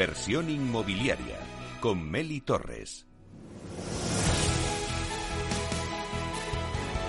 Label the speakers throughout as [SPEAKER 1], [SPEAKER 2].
[SPEAKER 1] Inversión inmobiliaria con Meli Torres.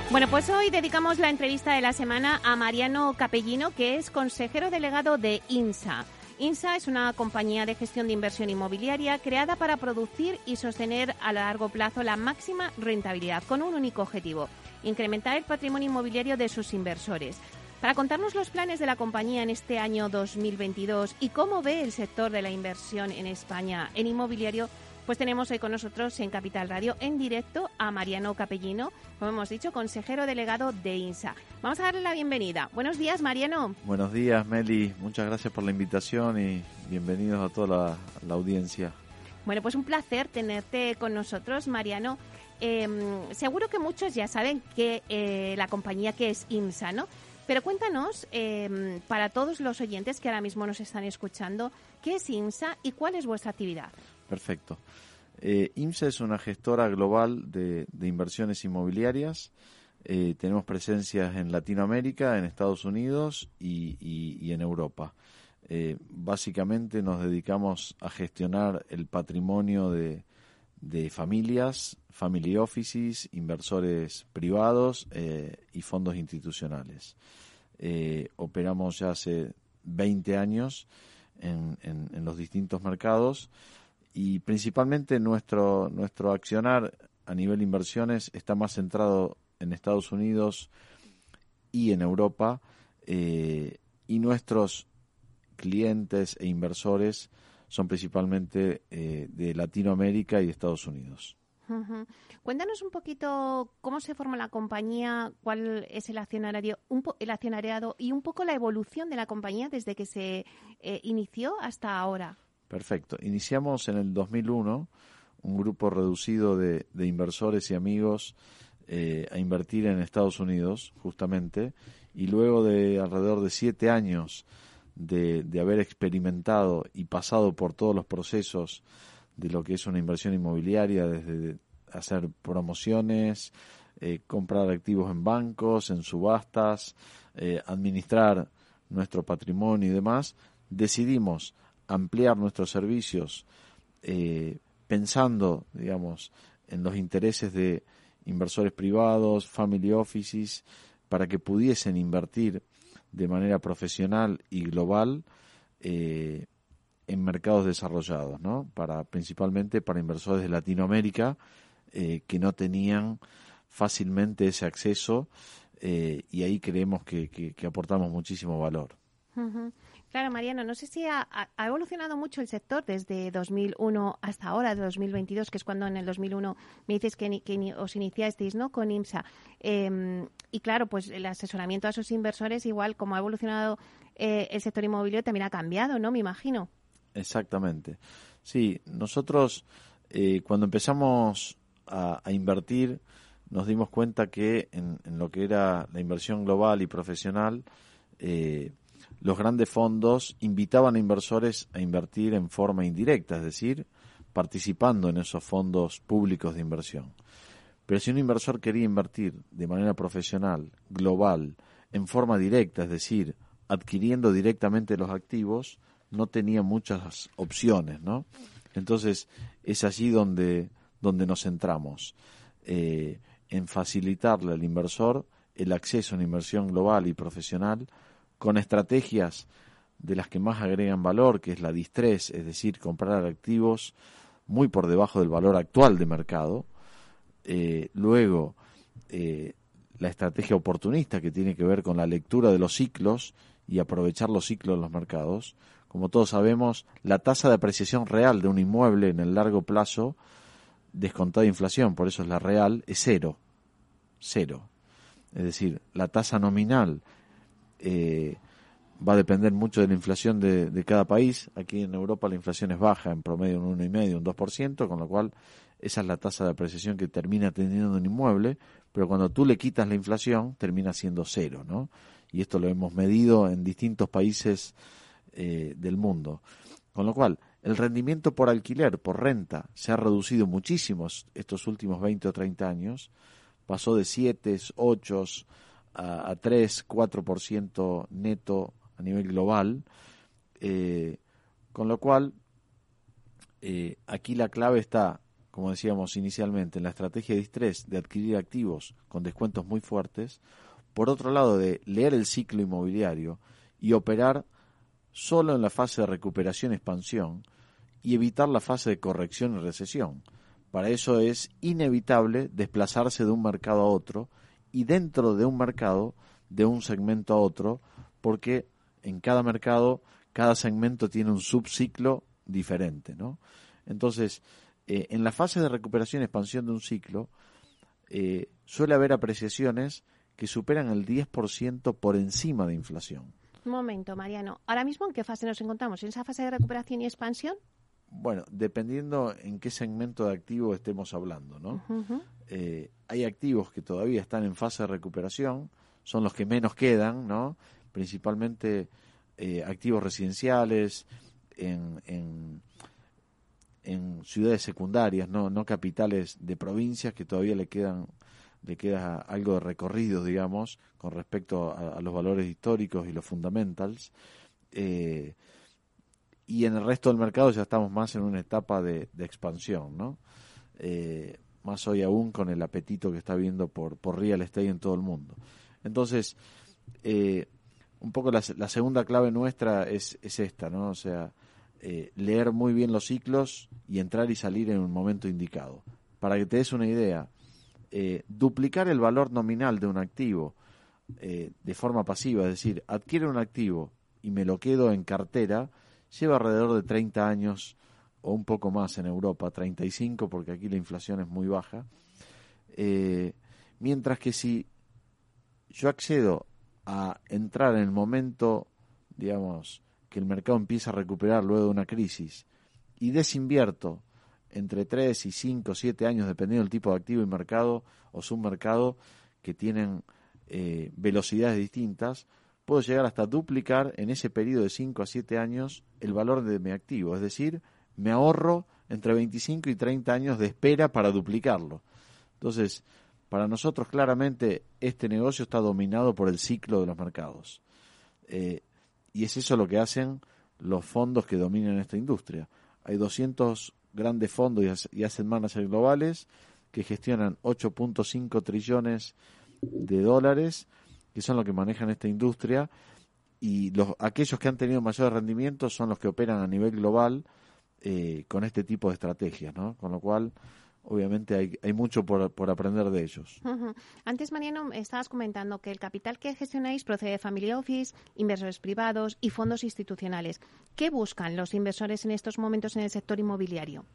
[SPEAKER 2] Bueno, pues hoy dedicamos la entrevista de la semana a Mariano Capellino, que es consejero delegado de INSA. INSA es una compañía de gestión de inversión inmobiliaria creada para producir y sostener a largo plazo la máxima rentabilidad con un único objetivo, incrementar el patrimonio inmobiliario de sus inversores. Para contarnos los planes de la compañía en este año 2022 y cómo ve el sector de la inversión en España en inmobiliario, pues tenemos hoy con nosotros en Capital Radio en directo a Mariano Capellino, como hemos dicho, consejero delegado de INSA. Vamos a darle la bienvenida. Buenos días, Mariano.
[SPEAKER 3] Buenos días, Meli. Muchas gracias por la invitación y bienvenidos a toda la, audiencia.
[SPEAKER 2] Bueno, pues un placer tenerte con nosotros, Mariano. Em, seguro que muchos ya saben que eh, la compañía que es INSA, ¿no? Pero cuéntanos, em, para todos los oyentes que ahora mismo nos están escuchando, ¿qué es IMSA y cuál es vuestra actividad?
[SPEAKER 3] Perfecto. Eh, IMSA es una gestora global de, inversiones inmobiliarias. Eh, tenemos presencias en Latinoamérica, en Estados Unidos y, en Europa. Eh, básicamente nos dedicamos a gestionar el patrimonio de, de familias, family offices, inversores privados y fondos institucionales. Eh, operamos ya hace 20 años en, los distintos mercados y principalmente nuestro, nuestro accionar a nivel inversiones está más centrado en Estados Unidos y en Europa eh, y nuestros clientes e inversores son principalmente eh, de Latinoamérica y Estados Unidos.
[SPEAKER 2] Cuéntanos un poquito cómo se forma la compañía, cuál es el accionariado, el accionariado y un poco la evolución de la compañía desde que se eh, inició hasta ahora.
[SPEAKER 3] Perfecto. Iniciamos en el 2001 un grupo reducido de, inversores y amigos eh, a invertir en Estados Unidos, justamente, y luego de alrededor de siete años de, de haber experimentado y pasado por todos los procesos de lo que es una inversión inmobiliaria, desde hacer promociones, eh, comprar activos en bancos, en subastas, eh, administrar nuestro patrimonio y demás, decidimos ampliar nuestros servicios eh, pensando, digamos, en los intereses de inversores privados, family offices, para que pudiesen invertir de manera profesional y global en mercados desarrollados, ¿no? Para principalmente para inversores de Latinoamérica eh, que no tenían fácilmente ese acceso eh, y ahí creemos que, aportamos muchísimo valor.
[SPEAKER 2] Claro, Mariano, no sé si ha, evolucionado mucho el sector desde 2001 hasta ahora, de 2022, que es cuando en el 2001 me dices que, os iniciasteis ¿no? con IMSA. Em, y claro, pues el asesoramiento a esos inversores, igual como ha evolucionado eh, el sector inmobiliario, también ha cambiado, ¿no? Me imagino.
[SPEAKER 3] Exactamente. Sí, nosotros eh, cuando empezamos a, invertir nos dimos cuenta que en, lo que era la inversión global y profesional, eh, los grandes fondos invitaban a inversores a invertir en forma indirecta, es decir, participando en esos fondos públicos de inversión. Pero si un inversor quería invertir de manera profesional, global, en forma directa, es decir, adquiriendo directamente los activos, no tenía muchas opciones, ¿no? Entonces es allí donde, donde nos centramos, eh, en facilitarle al inversor el acceso a una inversión global y profesional con estrategias de las que más agregan valor, que es la distress, es decir, comprar activos muy por debajo del valor actual de mercado. Eh, luego, eh, la estrategia oportunista, que tiene que ver con la lectura de los ciclos y aprovechar los ciclos de los mercados. Como todos sabemos, la tasa de apreciación real de un inmueble en el largo plazo, descontada de inflación, por eso es la real, es cero. Cero. Es decir, la tasa nominal eh, va a depender mucho de la inflación de, cada país. Aquí en Europa la inflación es baja, en promedio un 1,5, un 2%, con lo cual esa es la tasa de apreciación que termina teniendo un inmueble, pero cuando tú le quitas la inflación termina siendo cero, ¿no? Y esto lo hemos medido en distintos países eh, del mundo. Con lo cual, el rendimiento por alquiler, por renta, se ha reducido muchísimo estos últimos 20 o 30 años. Pasó de 7, 8 a, 3, 4% neto a nivel global. Eh, con lo cual, eh, aquí la clave está, como decíamos inicialmente, en la estrategia de distress de adquirir activos con descuentos muy fuertes. Por otro lado, de leer el ciclo inmobiliario y operar solo en la fase de recuperación-expansión y evitar la fase de corrección y recesión. Para eso es inevitable desplazarse de un mercado a otro y dentro de un mercado, de un segmento a otro, porque en cada mercado, cada segmento tiene un subciclo diferente, ¿no? Entonces, eh, en la fase de recuperación y expansión de un ciclo, eh, suele haber apreciaciones que superan el 10% por encima de inflación.
[SPEAKER 2] Un momento, Mariano. ¿Ahora mismo en qué fase nos encontramos? ¿En esa fase de recuperación y expansión?
[SPEAKER 3] Bueno, dependiendo en qué segmento de activo estemos hablando, ¿no? Eh, hay activos que todavía están en fase de recuperación, son los que menos quedan, ¿no? Principalmente activos residenciales, en, en, ciudades secundarias, no, no capitales de provincias que todavía le quedan le queda algo de recorrido, digamos, con respecto a, los valores históricos y los fundamentals. Eh, y en el resto del mercado ya estamos más en una etapa de, expansión, ¿no? Eh, más hoy aún con el apetito que está viendo por, por real estate en todo el mundo. Entonces, eh, un poco la, la, segunda clave nuestra es, es esta, ¿no? O sea, eh, leer muy bien los ciclos y entrar y salir en un momento indicado. Para que te des una idea, eh, duplicar el valor nominal de un activo eh, de forma pasiva, es decir, adquiere un activo y me lo quedo en cartera, lleva alrededor de 30 años o un poco más en Europa, 35 porque aquí la inflación es muy baja. mientras que si yo accedo a entrar en el momento, digamos, que el mercado empieza a recuperar luego de una crisis y desinvierto entre 3 y 5, 7 años, dependiendo del tipo de activo y mercado o submercado que tienen eh, velocidades distintas, puedo llegar hasta duplicar en ese periodo de 5 a 7 años el valor de mi activo. Es decir, me ahorro entre 25 y 30 años de espera para duplicarlo. Entonces, para nosotros claramente este negocio está dominado por el ciclo de los mercados. Eh, y es eso lo que hacen los fondos que dominan esta industria. Hay 200 grandes fondos y hacen managers globales que gestionan 8.5 trillones de dólares, que son los que manejan esta industria, y los, aquellos que han tenido mayor rendimiento son los que operan a nivel global eh, con este tipo de estrategias, ¿no? Con lo cual, obviamente hay, hay mucho por, por aprender de ellos.
[SPEAKER 2] Antes, Mariano, estabas comentando que el capital que gestionáis procede de Family Office, inversores privados y fondos institucionales. ¿Qué buscan los inversores en estos momentos en el sector inmobiliario?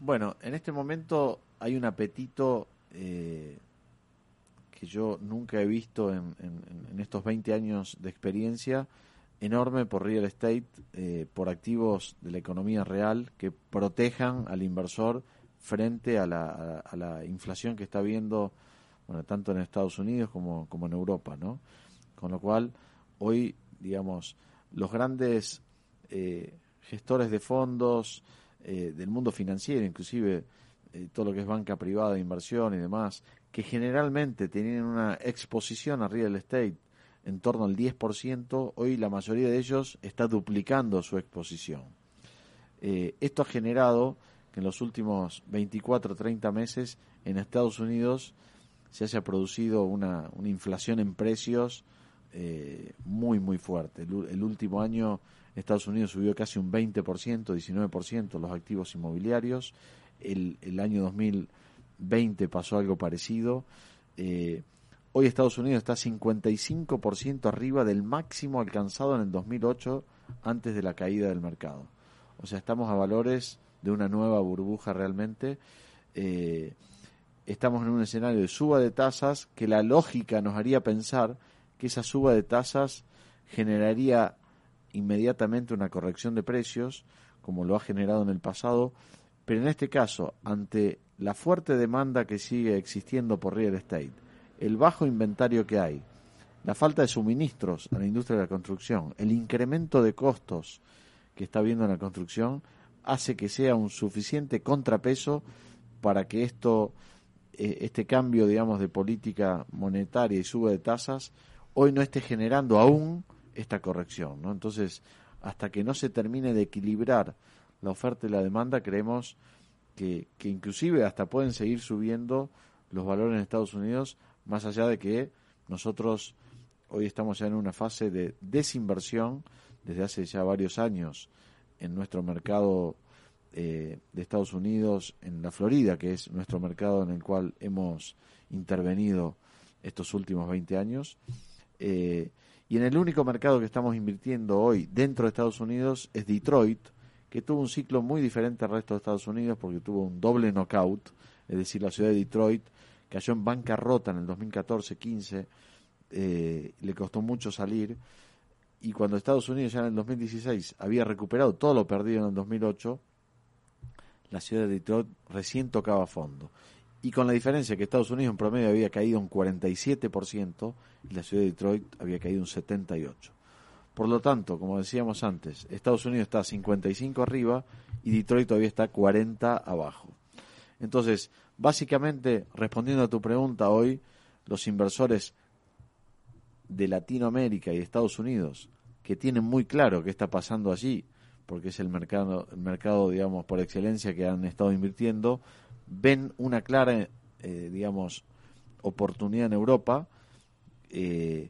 [SPEAKER 3] Bueno, en este momento hay un apetito eh, que yo nunca he visto en, en, estos 20 años de experiencia enorme por real estate, eh, por activos de la economía real que protejan al inversor frente a la, a, la inflación que está viendo bueno, tanto en Estados Unidos como, en Europa, ¿no? Con lo cual, hoy, digamos, los grandes eh, gestores de fondos eh, del mundo financiero, inclusive todo lo que es banca privada inversión y demás, que generalmente tienen una exposición a real estate en torno al 10%, hoy la mayoría de ellos está duplicando su exposición. esto ha generado en los últimos 24 o 30 meses en Estados Unidos se haya producido una, una inflación en precios eh, muy, muy fuerte. El, último año Estados Unidos subió casi un 20%, 19% los activos inmobiliarios. El, el año 2020 pasó algo parecido. Eh, hoy Estados Unidos está 55% arriba del máximo alcanzado en el 2008 antes de la caída del mercado. O sea, estamos a valores de una nueva burbuja realmente. Eh, estamos en un escenario de suba de tasas que la lógica nos haría pensar que esa suba de tasas generaría inmediatamente una corrección de precios, como lo ha generado en el pasado, pero en este caso, ante la fuerte demanda que sigue existiendo por real estate, el bajo inventario que hay, la falta de suministros a la industria de la construcción, el incremento de costos que está habiendo en la construcción, hace que sea un suficiente contrapeso para que esto, eh, este cambio, digamos, de política monetaria y suba de tasas, hoy no esté generando aún esta corrección, ¿no? Entonces, hasta que no se termine de equilibrar la oferta y la demanda, creemos que, que inclusive hasta pueden seguir subiendo los valores en Estados Unidos, más allá de que nosotros hoy estamos ya en una fase de desinversión desde hace ya varios años en nuestro mercado eh, de Estados Unidos, en la Florida, que es nuestro mercado en el cual hemos intervenido estos últimos 20 años. Eh, y en el único mercado que estamos invirtiendo hoy dentro de Estados Unidos es Detroit, que tuvo un ciclo muy diferente al resto de Estados Unidos porque tuvo un doble knockout, es decir, la ciudad de Detroit cayó en bancarrota en el 2014-15, eh, le costó mucho salir, y cuando Estados Unidos ya en el 2016 había recuperado todo lo perdido en el 2008, la ciudad de Detroit recién tocaba fondo. Y con la diferencia que Estados Unidos en promedio había caído un 47% y la ciudad de Detroit había caído un 78%. Por lo tanto, como decíamos antes, Estados Unidos está 55 arriba y Detroit todavía está 40 abajo. Entonces, básicamente, respondiendo a tu pregunta hoy, los inversores de Latinoamérica y Estados Unidos, que tienen muy claro qué está pasando allí, porque es el mercado, el mercado, digamos, por excelencia que han estado invirtiendo, ven una clara, eh, digamos, oportunidad en Europa, eh,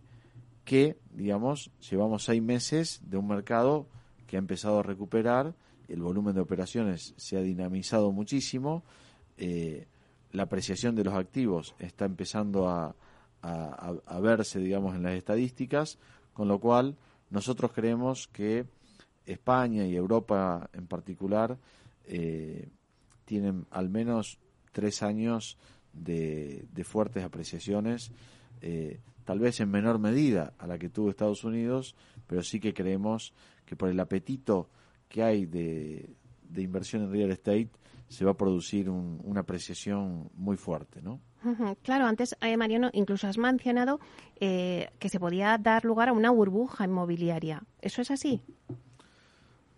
[SPEAKER 3] que, digamos, llevamos seis meses de un mercado que ha empezado a recuperar, el volumen de operaciones se ha dinamizado muchísimo, eh, la apreciación de los activos está empezando a, a, verse, digamos, en las estadísticas, con lo cual nosotros creemos que España y Europa en particular eh, tienen al menos tres años de, fuertes apreciaciones, eh, tal vez en menor medida a la que tuvo Estados Unidos, pero sí que creemos que por el apetito que hay de, de inversión en real estate se va a producir una apreciación muy fuerte, ¿no?
[SPEAKER 2] Claro, antes, eh, Mariano, incluso has mencionado eh, que se podía dar lugar a una burbuja inmobiliaria. ¿Eso es así?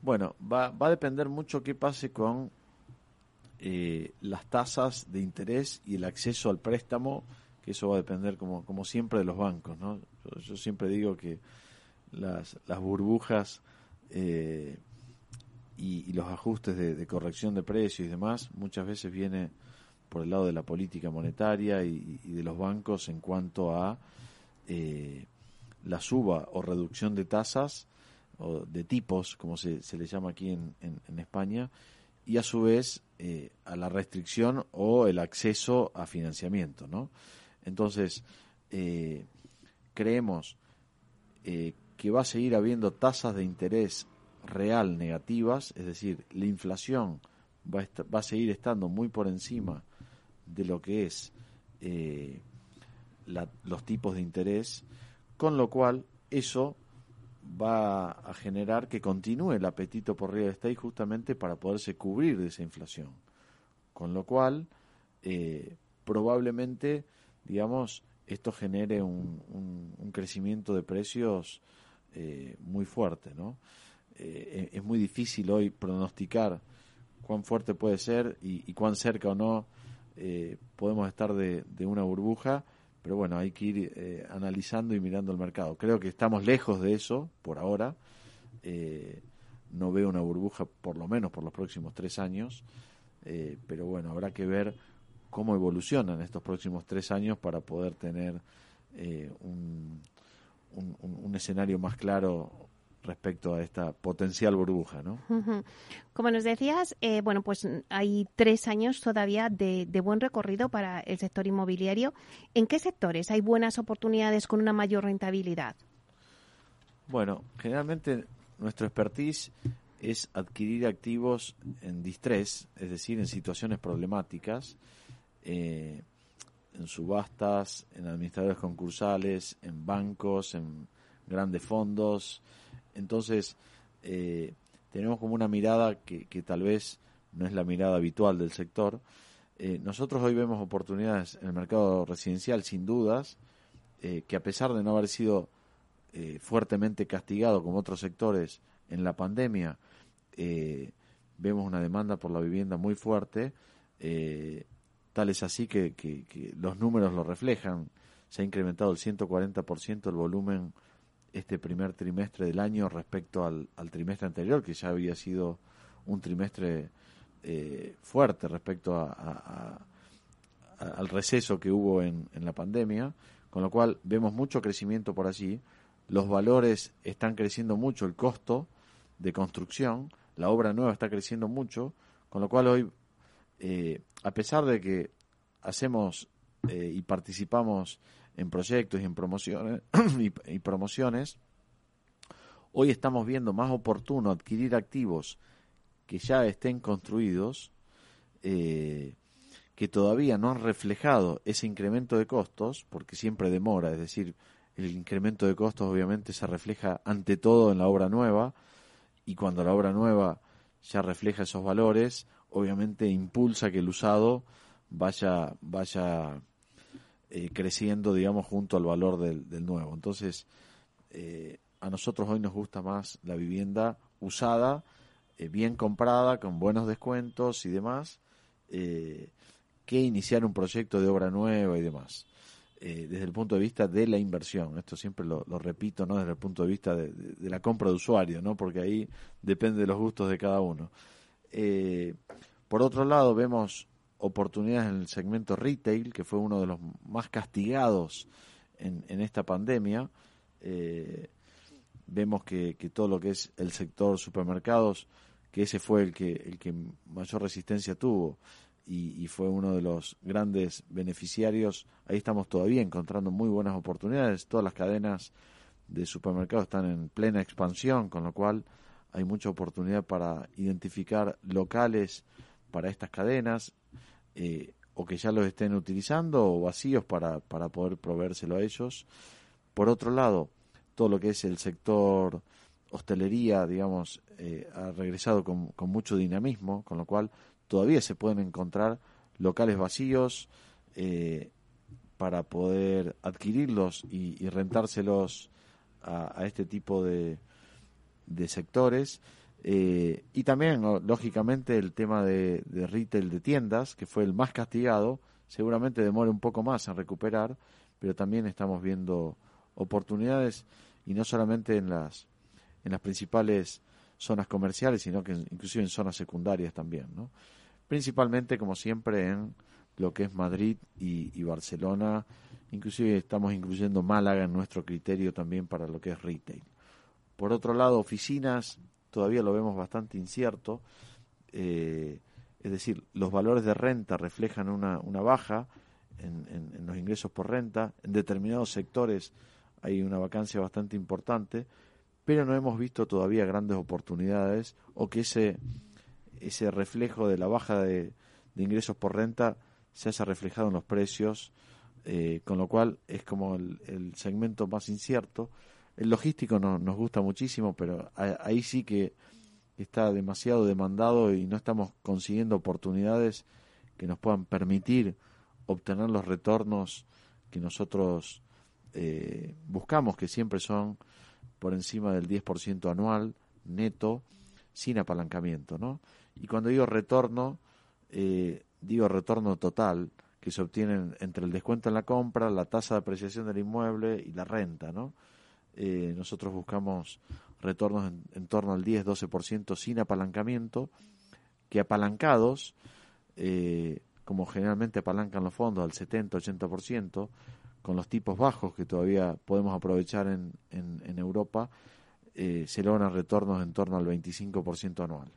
[SPEAKER 3] Bueno, va, va a depender mucho qué pase con eh, las tasas de interés y el acceso al préstamo, que eso va a depender, como, como siempre, de los bancos. ¿no? Yo, siempre digo que las, las burbujas eh, y, los ajustes de, corrección de precios y demás muchas veces viene por el lado de la política monetaria y, de los bancos en cuanto a eh, la suba o reducción de tasas o de tipos, como se, se le llama aquí en, en, España, y a su vez eh, a la restricción o el acceso a financiamiento, ¿no? Entonces, eh, creemos que va a seguir habiendo tasas de interés real negativas, es decir, la inflación va a, seguir estando muy por encima de lo que es eh, los tipos de interés, con lo cual eso va a generar que continúe el apetito por real estate justamente para poderse cubrir de esa inflación. Con lo cual, eh, probablemente, digamos, esto genere un, crecimiento de precios eh, muy fuerte, ¿no? Eh, es muy difícil hoy pronosticar cuán fuerte puede ser y, cuán cerca o no eh, podemos estar de, una burbuja, pero bueno, hay que ir analizando y mirando el mercado. Creo que estamos lejos de eso por ahora. no veo una burbuja por lo menos por los próximos tres años, pero bueno, habrá que ver cómo evolucionan estos próximos tres años para poder tener un, un, escenario más claro respecto a esta potencial burbuja, ¿no?
[SPEAKER 2] Como nos decías, eh, bueno, pues hay tres años todavía de, buen recorrido para el sector inmobiliario. ¿En qué sectores hay buenas oportunidades con una mayor rentabilidad?
[SPEAKER 3] Bueno, generalmente nuestro expertise es adquirir activos en distrés, es decir, en situaciones problemáticas, eh, en subastas, en administradores concursales, en bancos, en grandes fondos, entonces, eh, tenemos como una mirada que, tal vez no es la mirada habitual del sector. Eh, nosotros hoy vemos oportunidades en el mercado residencial, sin dudas, que a pesar de no haber sido fuertemente castigado como otros sectores en la pandemia, vemos una demanda por la vivienda muy fuerte. Tal es así que, los números lo reflejan. Se ha incrementado el 140% el volumen este primer trimestre del año respecto al, trimestre anterior, que ya había sido un trimestre eh, fuerte respecto al receso que hubo en, en la pandemia, con lo cual vemos mucho crecimiento por allí, los valores están creciendo mucho, el costo de construcción, la obra nueva está creciendo mucho, con lo cual hoy, eh, a pesar de que hacemos eh, y participamos en proyectos y en promociones, y, promociones, hoy estamos viendo más oportuno adquirir activos que ya estén construidos, eh, que todavía no han reflejado ese incremento de costos, porque siempre demora, es decir, el incremento de costos obviamente se refleja ante todo en la obra nueva, y cuando la obra nueva ya refleja esos valores, obviamente impulsa que el usado vaya, vaya eh, creciendo, digamos, junto al valor del, del nuevo. Entonces, eh, a nosotros hoy nos gusta más la vivienda usada, eh, bien comprada, con buenos descuentos y demás, que iniciar un proyecto de obra nueva y demás. desde el punto de vista de la inversión, esto siempre lo, repito, ¿no? Desde el punto de vista de, de, la compra de usuario, ¿no? Porque ahí depende de los gustos de cada uno. Por otro lado, vemos oportunidades en el segmento retail, que fue uno de los más castigados en, en esta pandemia. Eh, vemos que, que, todo lo que es el sector supermercados, que ese fue el que, el que mayor resistencia tuvo y, fue uno de los grandes beneficiarios, ahí estamos todavía encontrando muy buenas oportunidades. Todas las cadenas de supermercados están en plena expansión, con lo cual hay mucha oportunidad para identificar locales para estas cadenas eh, o que ya los estén utilizando o vacíos para, para poder proveérselo a ellos. Por otro lado, todo lo que es el sector hostelería, digamos, eh, ha regresado con, con, mucho dinamismo, con lo cual todavía se pueden encontrar locales vacíos eh, para poder adquirirlos y, y rentárselos a, a, este tipo de, de sectores. Eh, y también, lógicamente, el tema de, retail de tiendas, que fue el más castigado, seguramente demora un poco más en recuperar, pero también estamos viendo oportunidades y no solamente en las, en las principales zonas comerciales, sino que inclusive en zonas secundarias también, ¿no? Principalmente, como siempre, en lo que es Madrid y, y Barcelona, inclusive estamos incluyendo Málaga en nuestro criterio también para lo que es retail. Por otro lado, oficinas todavía lo vemos bastante incierto. Eh, es decir, los valores de renta reflejan una, una baja en, en, los ingresos por renta. En determinados sectores hay una vacancia bastante importante, pero no hemos visto todavía grandes oportunidades o que ese, ese reflejo de la baja de, de ingresos por renta se haya reflejado en los precios, eh, con lo cual es como el, el segmento más incierto el logístico no, nos gusta muchísimo, pero ahí sí que está demasiado demandado y no estamos consiguiendo oportunidades que nos puedan permitir obtener los retornos que nosotros eh, buscamos, que siempre son por encima del 10% anual neto, sin apalancamiento. ¿no? Y cuando digo retorno, eh, digo retorno total, que se obtiene entre el descuento en la compra, la tasa de apreciación del inmueble y la renta. ¿no? Eh, nosotros buscamos retornos en, torno al 10-12% sin apalancamiento, que apalancados, eh, como generalmente apalancan los fondos al 70-80%, con los tipos bajos que todavía podemos aprovechar en, en, Europa, eh, se logran retornos en torno al 25% anual.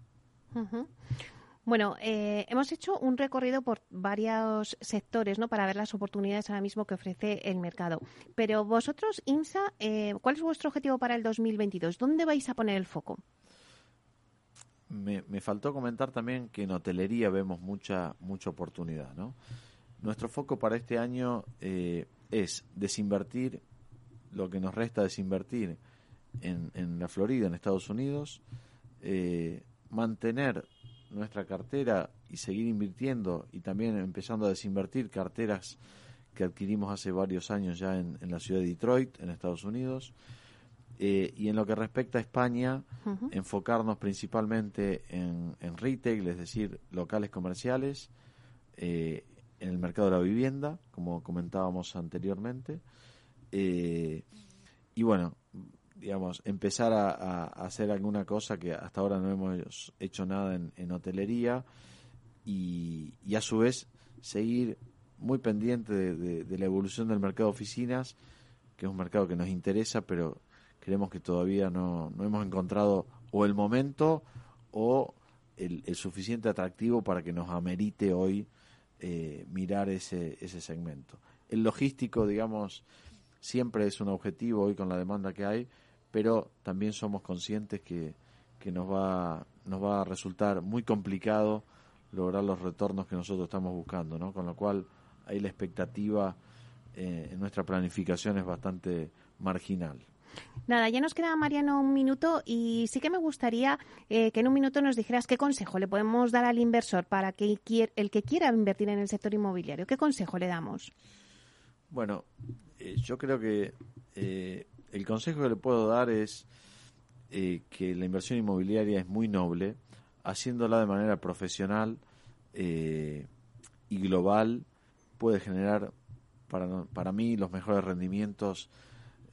[SPEAKER 2] Bueno, eh, hemos hecho un recorrido por varios sectores ¿no? para ver las oportunidades ahora mismo que ofrece el mercado. Pero vosotros, INSA, eh, ¿cuál es vuestro objetivo para el 2022? ¿Dónde vais a poner el foco?
[SPEAKER 3] Me, faltó comentar también que en hotelería vemos mucha, mucha oportunidad. ¿no? Nuestro foco para este año eh, es desinvertir lo que nos resta desinvertir en, en la Florida, en Estados Unidos, mantener nuestra cartera y seguir invirtiendo y también empezando a desinvertir carteras que adquirimos hace varios años ya en, la ciudad de Detroit, en Estados Unidos. Eh, y en lo que respecta a España, enfocarnos principalmente en, retail, es decir, locales comerciales, eh, en el mercado de la vivienda, como comentábamos anteriormente. Eh, y bueno, digamos, empezar a, hacer alguna cosa que hasta ahora no hemos hecho nada en, hotelería y, a su vez seguir muy pendiente de, la evolución del mercado de oficinas, que es un mercado que nos interesa, pero creemos que todavía no, no hemos encontrado o el momento o el, suficiente atractivo para que nos amerite hoy eh, mirar ese, ese segmento. El logístico, digamos, siempre es un objetivo hoy con la demanda que hay, pero también somos conscientes que, que nos, va, nos va a resultar muy complicado lograr los retornos que nosotros estamos buscando, ¿no? Con lo cual ahí la expectativa eh, en nuestra planificación es bastante marginal.
[SPEAKER 2] Nada, ya nos queda, Mariano, un minuto y sí que me gustaría eh, que en un minuto nos dijeras qué consejo le podemos dar al inversor para que el que quiera invertir en el sector inmobiliario. ¿Qué consejo le damos?
[SPEAKER 3] Bueno, eh, yo creo que eh, el consejo que le puedo dar es que la inversión inmobiliaria es muy noble, haciéndola de manera profesional y global puede generar para, para mí los mejores rendimientos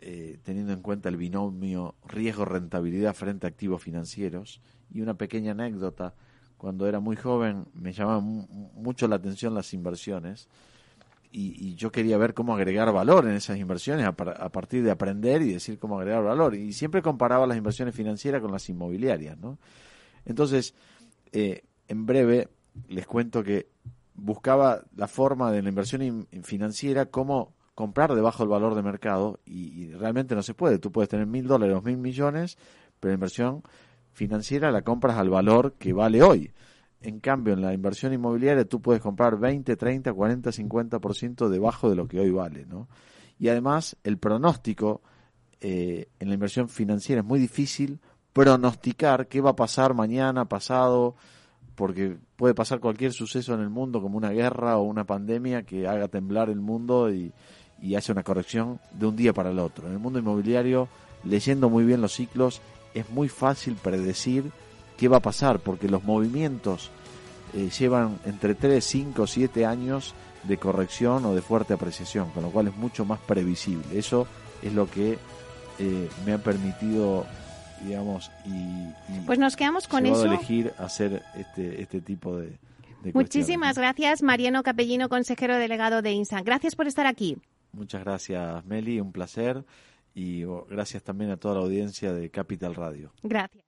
[SPEAKER 3] eh, teniendo en cuenta el binomio riesgo-rentabilidad frente a activos financieros. Y una pequeña anécdota, cuando era muy joven me llamaban mucho la atención las inversiones y, yo quería ver cómo agregar valor en esas inversiones a, partir de aprender y decir cómo agregar valor. Y siempre comparaba las inversiones financieras con las inmobiliarias. ¿no? Entonces, eh, en breve les cuento que buscaba la forma de la inversión financiera como comprar debajo del valor de mercado y, realmente no se puede. Tú puedes tener mil dólares o mil millones, pero la inversión financiera la compras al valor que vale hoy. En cambio, en la inversión inmobiliaria tú puedes comprar 20, 30, 40, 50% debajo de lo que hoy vale. ¿no? Y además, el pronóstico eh, en la inversión financiera es muy difícil pronosticar qué va a pasar mañana, pasado, porque puede pasar cualquier suceso en el mundo, como una guerra o una pandemia que haga temblar el mundo y, y hace una corrección de un día para el otro. En el mundo inmobiliario, leyendo muy bien los ciclos, es muy fácil predecir qué va a pasar, porque los movimientos eh, llevan entre 3, 5, 7 años de corrección o de fuerte apreciación, con lo cual es mucho más previsible. Eso es lo que eh, me ha permitido digamos y,
[SPEAKER 2] pues nos quedamos con eso
[SPEAKER 3] elegir hacer este este tipo de,
[SPEAKER 2] de muchísimas gracias Mariano Capellino consejero delegado de INSA gracias por estar aquí
[SPEAKER 3] Muchas gracias, Meli, un placer. Y oh, gracias también a toda la audiencia de Capital Radio.
[SPEAKER 2] Gracias.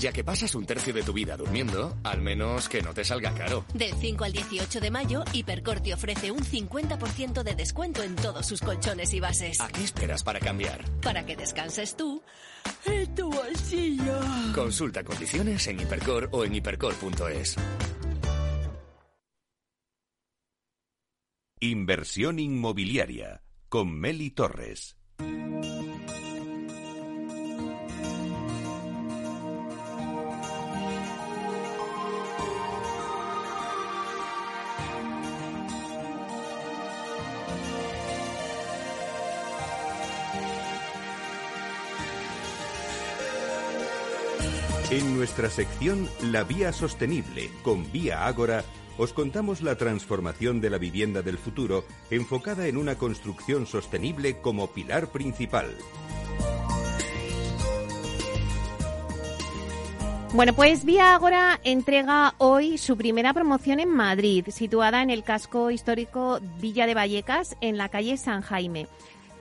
[SPEAKER 4] Ya que pasas un tercio de tu vida durmiendo, al menos que no te salga caro.
[SPEAKER 5] Del 5 al 18 de mayo, Hipercor te ofrece un 50% de descuento en todos sus colchones y bases.
[SPEAKER 4] ¿A qué esperas para cambiar?
[SPEAKER 5] Para que descanses tú en tu bolsillo.
[SPEAKER 4] Consulta condiciones en Hipercor o en hipercor.es.
[SPEAKER 1] Inversión inmobiliaria con Meli Torres. En nuestra sección La Vía Sostenible con Vía Ágora, os contamos la transformación de la vivienda del futuro enfocada en una construcción sostenible como pilar principal.
[SPEAKER 2] Bueno, pues Vía Ágora entrega hoy su primera promoción en Madrid, situada en el casco histórico Villa de Vallecas, en la calle San Jaime.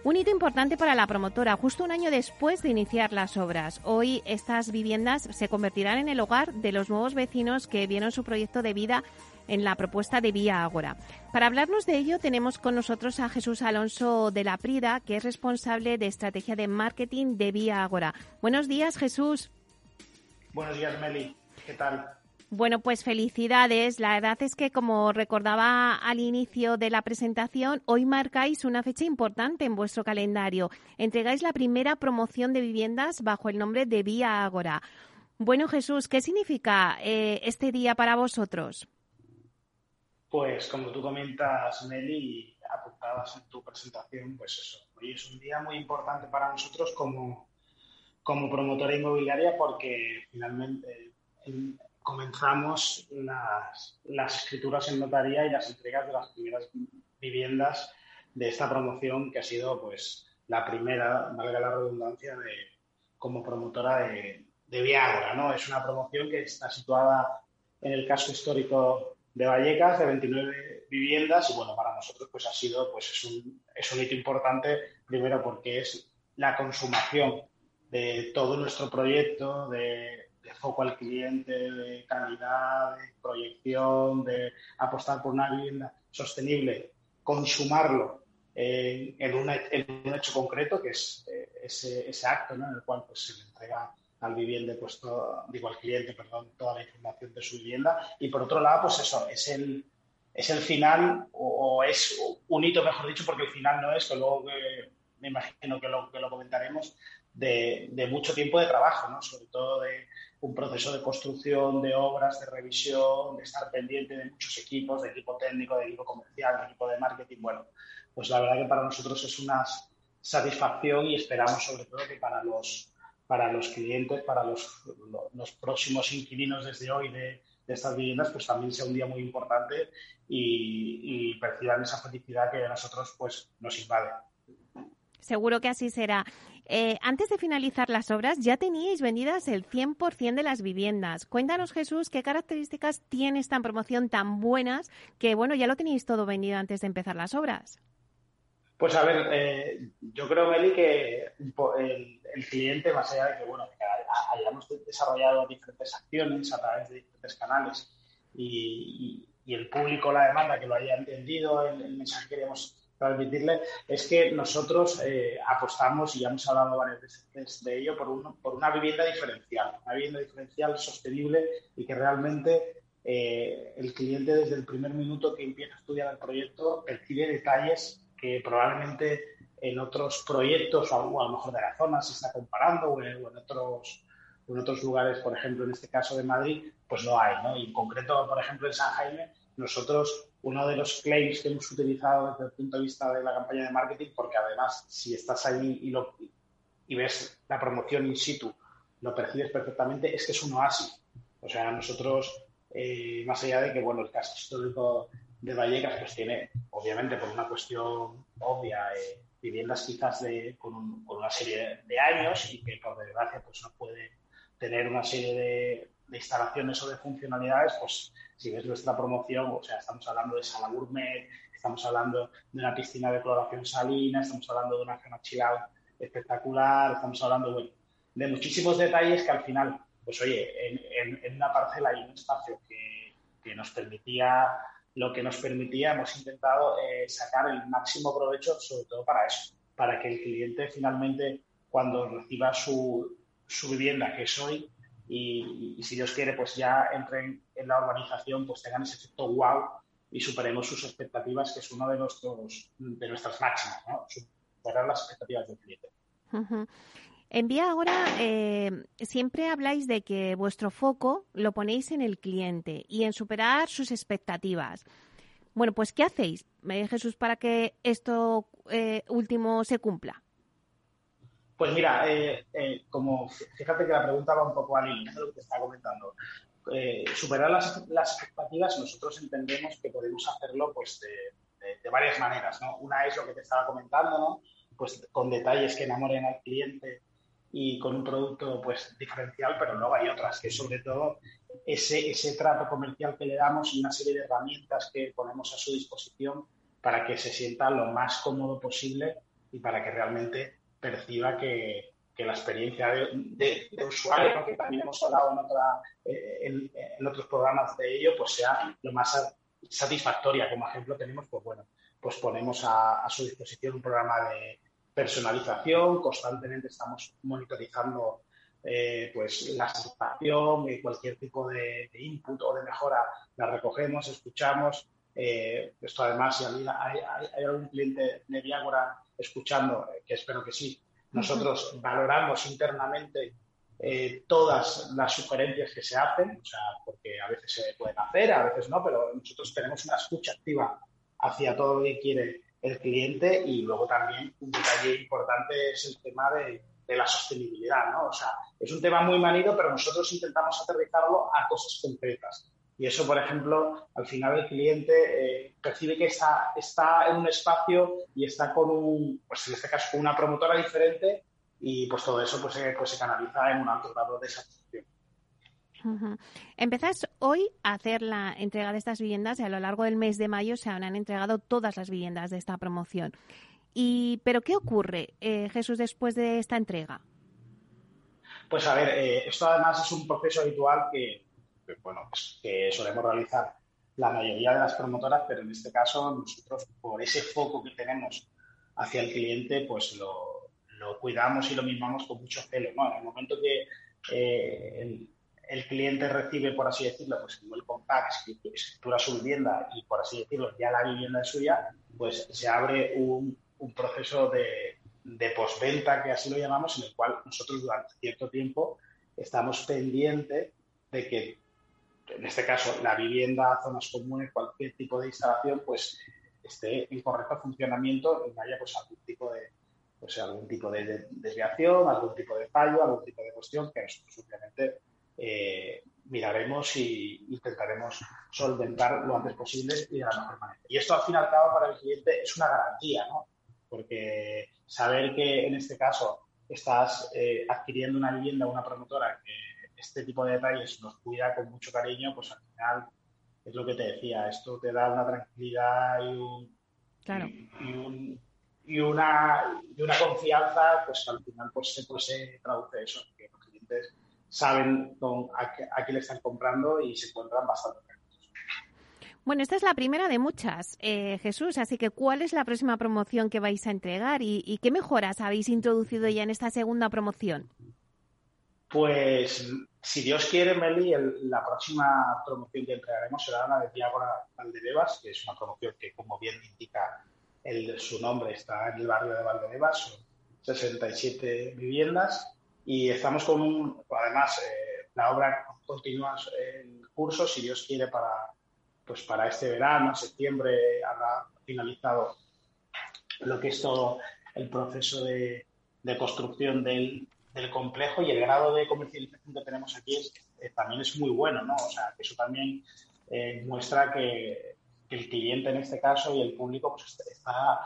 [SPEAKER 2] Un hito importante para la promotora, justo un año después de iniciar las obras. Hoy estas viviendas se convertirán en el hogar de los nuevos vecinos que vieron su proyecto de vida en la propuesta de Vía Ágora. Para hablarnos de ello tenemos con nosotros a Jesús Alonso de la Prida, que es responsable de estrategia de marketing de Vía Ágora. Buenos días, Jesús.
[SPEAKER 6] Buenos días, Meli. ¿Qué tal?
[SPEAKER 2] Bueno, pues felicidades. La verdad es que, como recordaba al inicio de la presentación, hoy marcáis una fecha importante en vuestro calendario. Entregáis la primera promoción de viviendas bajo el nombre de Vía Ágora. Bueno, Jesús, ¿qué significa eh, este día para vosotros?
[SPEAKER 6] Pues como tú comentas, Meli, apuntabas en tu presentación, pues eso. Hoy es un día muy importante para nosotros como, como promotora inmobiliaria porque finalmente comenzamos las, las, escrituras en notaría y las entregas de las primeras viviendas de esta promoción que ha sido pues la primera, valga la redundancia, de, como promotora de, de Viagra, ¿no? Es una promoción que está situada en el casco histórico de Vallecas, de 29 viviendas, y bueno, para nosotros pues ha sido, pues es un, es un hito importante, primero porque es la consumación de todo nuestro proyecto de, foco al cliente, de calidad, de proyección, de apostar por una vivienda sostenible, consumarlo en, un, hecho concreto, que es eh, ese, acto en el cual pues, se le entrega al viviente, pues digo al cliente, perdón, toda la información de su vivienda. Y por otro lado, pues eso, es el, es el final o, es un hito, mejor dicho, porque el final no es, que luego me imagino que lo, comentaremos, de, mucho tiempo de trabajo, ¿no? sobre todo de un proceso de construcción, de obras, de revisión, de estar pendiente de muchos equipos, de equipo técnico, de equipo comercial, de equipo de marketing. Bueno, pues la verdad que para nosotros es una satisfacción y esperamos sobre todo que para los, para los clientes, para los, los próximos inquilinos desde hoy de, de, estas viviendas, pues también sea un día muy importante y, y perciban esa felicidad que a nosotros pues, nos invade.
[SPEAKER 2] Seguro que así será. Eh, antes de finalizar las obras, ya teníais vendidas el 100% de las viviendas. Cuéntanos, Jesús, qué características tiene esta promoción tan buenas que, bueno, ya lo teníais todo vendido antes de empezar las obras.
[SPEAKER 6] Pues a ver, eh, yo creo, Meli, que el, cliente, más allá de que, bueno, hayamos desarrollado diferentes acciones a través de diferentes canales y, el público, la demanda, que lo haya entendido, el, el mensaje que queremos transmitirle es que nosotros eh, apostamos, y ya hemos hablado varias veces de ello, por, por una vivienda diferencial, una vivienda diferencial sostenible y que realmente eh, el cliente desde el primer minuto que empieza a estudiar el proyecto percibe detalles que probablemente en otros proyectos o a lo mejor de la zona se está comparando o en, otros en otros lugares, por ejemplo, en este caso de Madrid, pues no hay, ¿no? Y en concreto, por ejemplo, en San Jaime, nosotros uno de los claims que hemos utilizado desde el punto de vista de la campaña de marketing, porque además si estás ahí y, ves la promoción in situ, lo percibes perfectamente, es que es un oasis. O sea, nosotros, eh, más allá de que, bueno, el caso histórico de Vallecas, pues tiene, obviamente, por una cuestión obvia, eh, viviendas quizás de, con, una serie de años y que, por desgracia, pues no puede tener una serie de, de instalaciones o de funcionalidades, pues si ves nuestra promoción, o sea, estamos hablando de sala gourmet, estamos hablando de una piscina de cloración salina, estamos hablando de una zona chill espectacular, estamos hablando de muchísimos detalles que al final, pues oye, en, una parcela y un espacio que, que, nos permitía lo que nos permitía, hemos intentado eh, sacar el máximo provecho, sobre todo para eso, para que el cliente finalmente, cuando reciba su, su vivienda, que es hoy, y, si Dios quiere, pues ya entren en la urbanización, pues tengan ese efecto wow y superemos sus expectativas, que es uno de, nuestros, de nuestras máximas, ¿no? Superar las expectativas del cliente.
[SPEAKER 2] En Vía ahora eh, siempre habláis de que vuestro foco lo ponéis en el cliente y en superar sus expectativas. Bueno, pues ¿qué hacéis, Jesús, para que esto eh, último se cumpla?
[SPEAKER 6] Pues mira, eh, eh, como fíjate que la pregunta va un poco al hilo de lo que te estaba comentando. Eh, superar las, expectativas, nosotros entendemos que podemos hacerlo pues, de, varias maneras. ¿no? Una es lo que te estaba comentando, ¿no? pues, con detalles que enamoren al cliente y con un producto pues, diferencial, pero luego hay otras que sobre todo ese trato comercial que le damos y una serie de herramientas que ponemos a su disposición para que se sienta lo más cómodo posible y para que realmente perciba que, la experiencia de, usuario, que también hemos hablado en, otra, eh, en, otros programas de ello, pues sea lo más satisfactoria. Como ejemplo tenemos, pues bueno, pues ponemos a, su disposición un programa de personalización, constantemente estamos monitorizando eh, pues la satisfacción y cualquier tipo de, input o de mejora la recogemos, escuchamos. Eh, esto además, si hay, hay, algún cliente de Viagora escuchando, eh, que espero que sí, nosotros valoramos internamente eh, todas las sugerencias que se hacen, o sea, porque a veces se pueden hacer, a veces no, pero nosotros tenemos una escucha activa hacia todo lo que quiere el cliente y luego también un detalle importante es el tema de, de la sostenibilidad, ¿no? O sea, es un tema muy manido, pero nosotros intentamos aterrizarlo a cosas concretas. Y eso, por ejemplo, al final el cliente eh, percibe que está, está en un espacio y está con un, pues en este caso, con una promotora diferente y pues todo eso pues, se, pues, se canaliza en un alto grado de satisfacción.
[SPEAKER 2] Empezás hoy a hacer la entrega de estas viviendas y a lo largo del mes de mayo se habrán entregado todas las viviendas de esta promoción. Y, ¿Pero qué ocurre, eh, Jesús, después de esta entrega?
[SPEAKER 6] Pues a ver, eh, esto además es un proceso habitual que, bueno, pues, que solemos realizar la mayoría de las promotoras, pero en este caso nosotros, por ese foco que tenemos hacia el cliente, pues lo, cuidamos y lo mimamos con mucho celo. En el momento que eh, el, cliente recibe, por así decirlo, pues el compact, escritura su vivienda y, por así decirlo, ya la vivienda es suya, pues se abre un, proceso de, de postventa, que así lo llamamos, en el cual nosotros durante cierto tiempo estamos pendientes de que en este caso la vivienda, zonas comunes, cualquier tipo de instalación, pues esté en correcto funcionamiento y no haya pues algún tipo de pues, algún tipo de desviación, algún tipo de fallo, algún tipo de cuestión que nosotros obviamente eh, miraremos y intentaremos solventar lo antes posible y de la mejor manera. Y esto al fin y al cabo para el cliente es una garantía, ¿no? Porque saber que en este caso estás eh, adquiriendo una vivienda una promotora que este tipo de detalles nos cuida con mucho cariño, pues al final es lo que te decía, esto te da una tranquilidad y, y, una, y una confianza, pues al final pues, se, pues, se traduce eso, que los clientes saben con, a, qué, le están comprando y se encuentran bastante.
[SPEAKER 2] Bueno, esta es la primera de muchas, eh, Jesús. Así que, ¿cuál es la próxima promoción que vais a entregar y qué mejoras habéis introducido ya en esta segunda promoción?
[SPEAKER 6] Pues, si Dios quiere, Meli, la próxima promoción que entregaremos será la de Diágora Valdebebas, que es una promoción que, como bien indica el, su nombre, está en el barrio de Valdebebas, son 67 viviendas y estamos con un, además, eh, la obra continúa en curso, si Dios quiere, para, pues para este verano, septiembre, habrá finalizado lo que es todo el proceso de construcción del, del complejo y el grado de comercialización que tenemos aquí es, eh, también es muy bueno, ¿no? O sea, que eso también eh, muestra que, el cliente en este caso y el público pues, está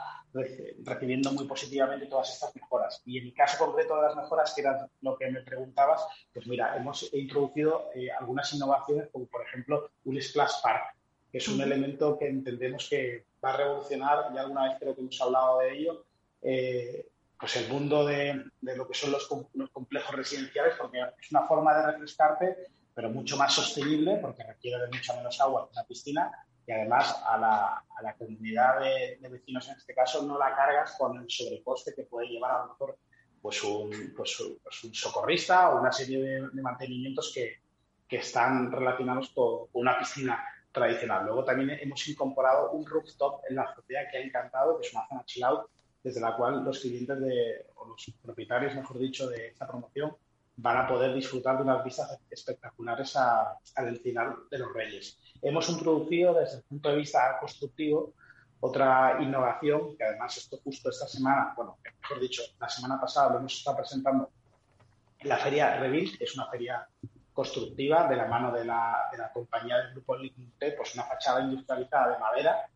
[SPEAKER 6] recibiendo muy positivamente todas estas mejoras. Y en mi caso concreto de las mejoras, que era lo que me preguntabas, pues mira, hemos introducido eh, algunas innovaciones, como por ejemplo un Splash Park, que es un elemento que entendemos que va a revolucionar, ya alguna vez creo que hemos hablado de ello, pues el mundo de, lo que son los, complejos residenciales, porque es una forma de refrescarte, pero mucho más sostenible, porque requiere de mucha menos agua que una piscina, y además a la, comunidad de, vecinos en este caso no la cargas con el sobrecoste que puede llevar a lo mejor pues un, pues, pues un socorrista o una serie de, mantenimientos que, están relacionados con una piscina tradicional. Luego también hemos incorporado un rooftop en la azotea que ha encantado, que es una zona chill out desde la cual los clientes de, o los propietarios, mejor dicho, de esta promoción van a poder disfrutar de unas vistas espectaculares al Encinar de los Reyes. Hemos introducido desde el punto de vista constructivo Otra innovación, que además esto justo esta semana, bueno, mejor dicho, la semana pasada lo hemos estado presentando en la feria Revil, que es una feria constructiva de la mano de la, de la compañía del grupo Lignite, pues una fachada industrializada de madera,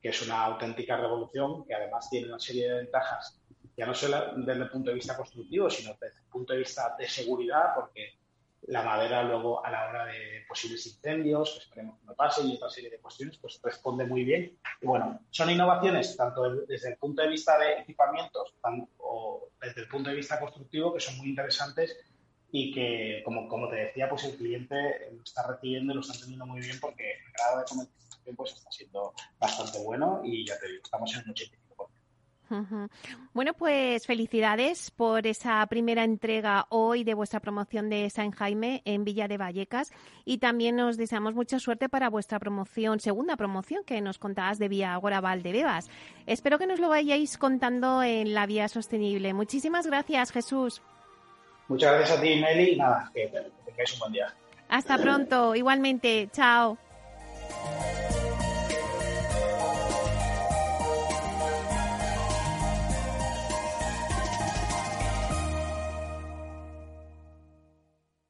[SPEAKER 6] que es una auténtica revolución, que además tiene una serie de ventajas, ya no solo desde el punto de vista constructivo, sino desde el punto de vista de seguridad, porque la madera luego a la hora de posibles incendios, que esperemos que no pase, y otra serie de cuestiones, pues responde muy bien. Y bueno, son innovaciones tanto desde el punto de vista de equipamientos o desde el punto de vista constructivo que son muy interesantes y que, como, como te decía, pues el cliente lo está recibiendo y lo está entendiendo muy bien porque el grado de pues está siendo bastante bueno y ya te digo, estamos en un 85%.
[SPEAKER 2] Bueno, pues felicidades por esa primera entrega hoy de vuestra promoción de San Jaime en Villa de Vallecas y también nos deseamos mucha suerte para vuestra promoción, segunda promoción que nos contabas de Vía Agora Valdebebas. Espero que nos lo vayáis contando en la Vía Sostenible. Muchísimas gracias, Jesús.
[SPEAKER 6] Muchas gracias a ti, Meli. Nada, que, tengáis un buen día.
[SPEAKER 2] Hasta pronto, igualmente. Chao.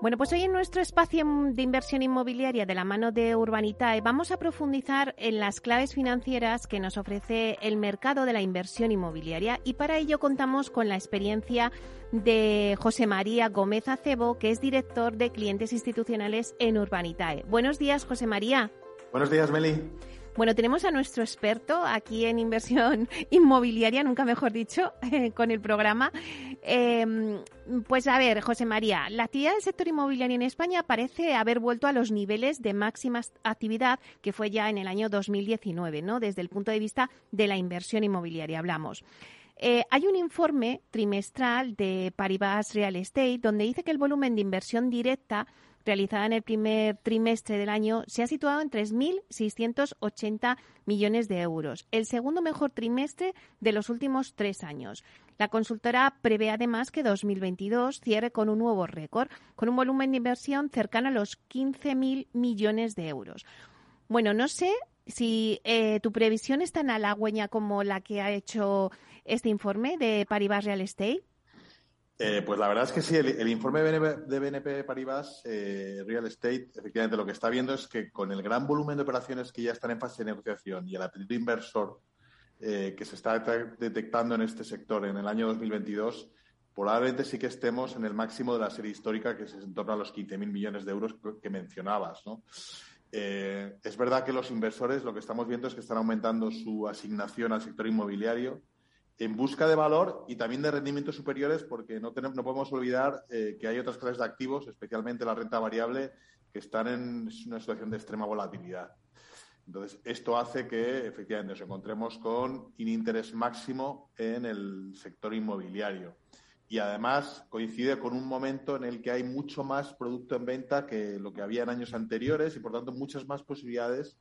[SPEAKER 2] Bueno, pues hoy en nuestro espacio de inversión inmobiliaria de la mano de Urbanitae vamos a profundizar en las claves financieras que nos ofrece el mercado de la inversión inmobiliaria y para ello contamos con la experiencia de José María Gómez Acebo, que es director de clientes institucionales en Urbanitae. Buenos días, José María.
[SPEAKER 7] Buenos días, Meli.
[SPEAKER 2] Bueno, tenemos a nuestro experto aquí en inversión inmobiliaria, nunca mejor dicho, con el programa. Em, pues a ver, José María, la actividad del sector inmobiliario en España parece haber vuelto a los niveles de máxima actividad que fue ya en el año 2019, ¿no? Desde el punto de vista de la inversión inmobiliaria hablamos. Eh, hay un informe trimestral de Paribas Real Estate donde dice que el volumen de inversión directa realizada en el primer trimestre del año se ha situado en 3.680 millones de euros, el segundo mejor trimestre de los últimos tres años. La consultora prevé además que 2022 cierre con un nuevo récord, con un volumen de inversión cercano a los 15.000 millones de euros. Bueno, no sé si eh, tu previsión es tan halagüeña como la que ha hecho este informe de Paribas Real Estate.
[SPEAKER 7] Eh, pues la verdad es que sí, el, informe de BNP Paribas eh, Real Estate, efectivamente lo que está viendo es que con el gran volumen de operaciones que ya están en fase de negociación y el apetito inversor eh, que se está detectando en este sector en el año 2022, probablemente sí que estemos en el máximo de la serie histórica, que es en torno a los 15.000 millones de euros que mencionabas. es verdad que los inversores lo que estamos viendo es que están aumentando su asignación al sector inmobiliario en busca de valor y también de rendimientos superiores, porque no, podemos olvidar eh, que hay otras clases de activos, especialmente la renta variable, que están en una situación de extrema volatilidad. Entonces, esto hace que efectivamente nos encontremos con un interés máximo en el sector inmobiliario. Y además coincide con un momento en el que hay mucho más producto en venta que lo que había en años anteriores y, por tanto, muchas más posibilidades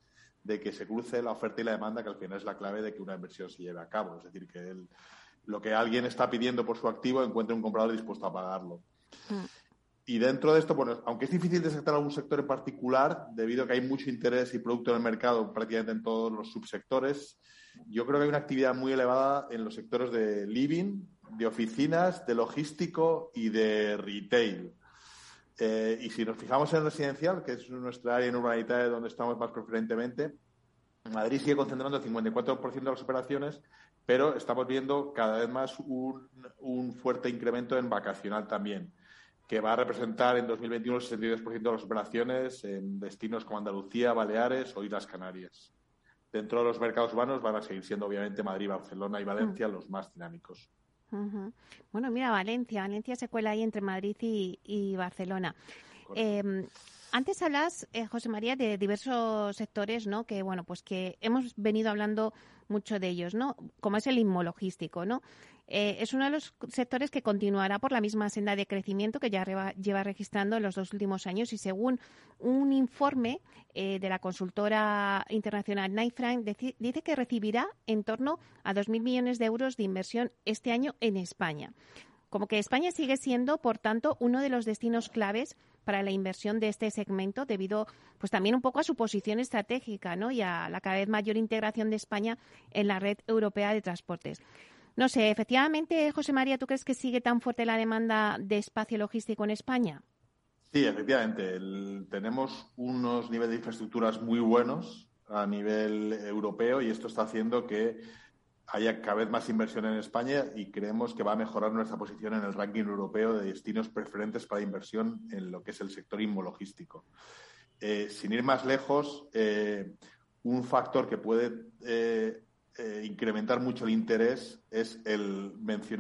[SPEAKER 7] de que se cruce la oferta y la demanda, que al final es la clave de que una inversión se lleve a cabo. Es decir, que lo que alguien está pidiendo por su activo encuentre un comprador dispuesto a pagarlo. Mm. Y dentro de esto, bueno, aunque es difícil detectar algún sector en particular, debido a que hay mucho interés y producto en el mercado prácticamente en todos los subsectores, yo creo que hay una actividad muy elevada en los sectores de living, de oficinas, de logístico y de retail. Eh, y si nos fijamos en residencial, que es nuestra área en urbanidad donde estamos más preferentemente, Madrid sigue concentrando el 54% de las operaciones, pero estamos viendo cada vez más un, fuerte incremento en vacacional también, que va a representar en 2021 el 62% de las operaciones en destinos como Andalucía, Baleares o Islas Canarias. Dentro de los mercados urbanos van a seguir siendo obviamente Madrid, Barcelona y Valencia mm. los más dinámicos.
[SPEAKER 2] Bueno, mira, Valencia. Valencia se cuela ahí entre Madrid y, Barcelona. Em, antes hablas, eh, José María, de diversos sectores, ¿no? Que bueno, pues que hemos venido hablando muchos de ellos, ¿no? Como es el inmologístico, ¿no? Eh, es uno de los sectores que continuará por la misma senda de crecimiento que ya lleva registrando en los dos últimos años y según un informe eh, de la consultora internacional Knight Frank dice que recibirá en torno a 2.000 millones de euros de inversión este año en España. Como que España sigue siendo, por tanto, uno de los destinos claves para la inversión de este segmento debido pues también un poco a su posición estratégica ¿no? y a la cada vez mayor integración de España en la red europea de transportes. No sé, efectivamente, José María, ¿tú crees que sigue tan fuerte la demanda de espacio logístico en España?
[SPEAKER 7] Sí, efectivamente. tenemos unos niveles de infraestructuras muy buenos a nivel europeo y esto está haciendo que haya cada vez más inversión en España y creemos que va a mejorar nuestra posición en el ranking europeo de destinos preferentes para inversión en lo que es el sector inmologístico. Eh, sin ir más lejos, eh, un factor que puede eh, eh, incrementar mucho el interés es el,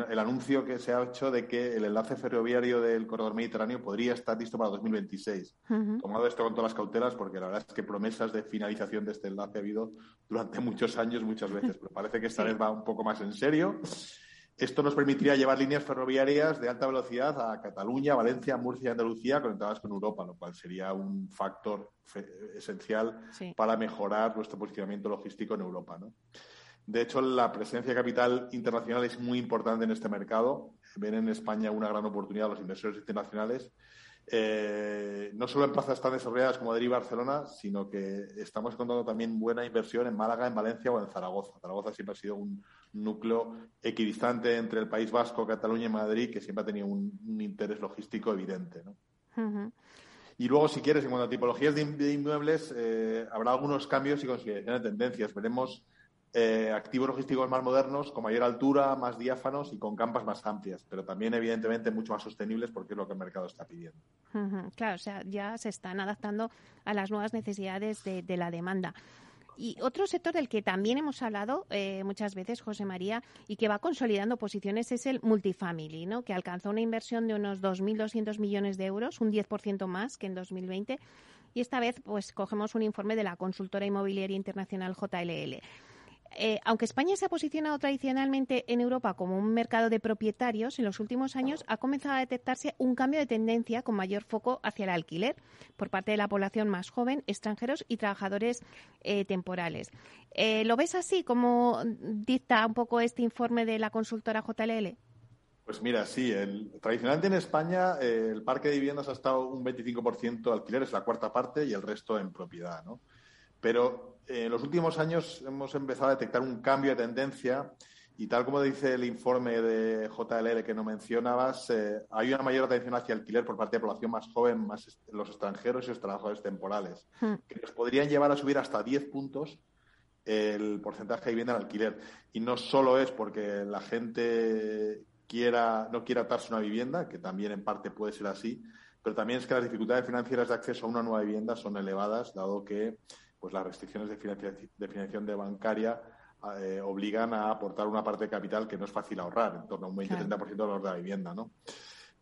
[SPEAKER 7] el anuncio que se ha hecho de que el enlace ferroviario del corredor mediterráneo podría estar listo para 2026. Tomado esto con todas las cautelas, porque la verdad es que promesas de finalización de este enlace ha habido durante muchos años, muchas veces, pero parece que esta vez va un poco más en serio. Esto nos permitiría llevar líneas ferroviarias de alta velocidad a Cataluña, Valencia, Murcia y Andalucía conectadas con Europa, lo cual sería un factor esencial para mejorar nuestro posicionamiento logístico en Europa. ¿no? De hecho, la presencia de capital internacional es muy importante en este mercado. Ven en España una gran oportunidad los inversores internacionales, eh, no solo en plazas tan desarrolladas como Madrid y Barcelona, sino que estamos contando también buena inversión en Málaga, en Valencia o en Zaragoza. Zaragoza siempre ha sido un núcleo equidistante entre el País Vasco, Cataluña y Madrid, que siempre ha tenido un, interés logístico evidente. Y luego, si quieres, en cuanto a tipologías de, inmuebles, eh, habrá algunos cambios y consideraciones de tendencias. Veremos eh, activos logísticos más modernos, con mayor altura, más diáfanos y con campas más amplias, pero también, evidentemente, mucho más sostenibles porque es lo que el mercado está pidiendo.
[SPEAKER 2] Claro, o sea, ya se están adaptando a las nuevas necesidades de, la demanda. Y otro sector del que también hemos hablado eh, muchas veces, José María, y que va consolidando posiciones es el multifamily, ¿no? que alcanzó una inversión de unos 2.200 millones de euros, un 10% más que en 2020. Y esta vez, pues, cogemos un informe de la consultora inmobiliaria internacional JLL. Eh, aunque España se ha posicionado tradicionalmente en Europa como un mercado de propietarios, en los últimos años ha comenzado a detectarse un cambio de tendencia con mayor foco hacia el alquiler por parte de la población más joven, extranjeros y trabajadores eh, temporales. Eh, ¿Lo ves así como dicta un poco este informe de la consultora JLL?
[SPEAKER 7] Pues mira, sí, tradicionalmente en España el parque de viviendas ha estado un 25% alquiler, es la cuarta parte, y el resto en propiedad, ¿no? Pero en los últimos años hemos empezado a detectar un cambio de tendencia y tal como dice el informe de JLL que no mencionabas, eh, hay una mayor atención hacia el alquiler por parte de la población más joven, más los extranjeros y los trabajadores temporales, hmm. que nos podrían llevar a subir hasta 10 puntos el porcentaje de vivienda en alquiler. Y no solo es porque la gente quiera, no quiera atarse una vivienda, que también en parte puede ser así, pero también es que las dificultades financieras de acceso a una nueva vivienda son elevadas, dado que pues las restricciones de financiación de, bancaria eh, obligan a aportar una parte de capital que no es fácil ahorrar, en torno a un 20-30% de valor de la vivienda, ¿no?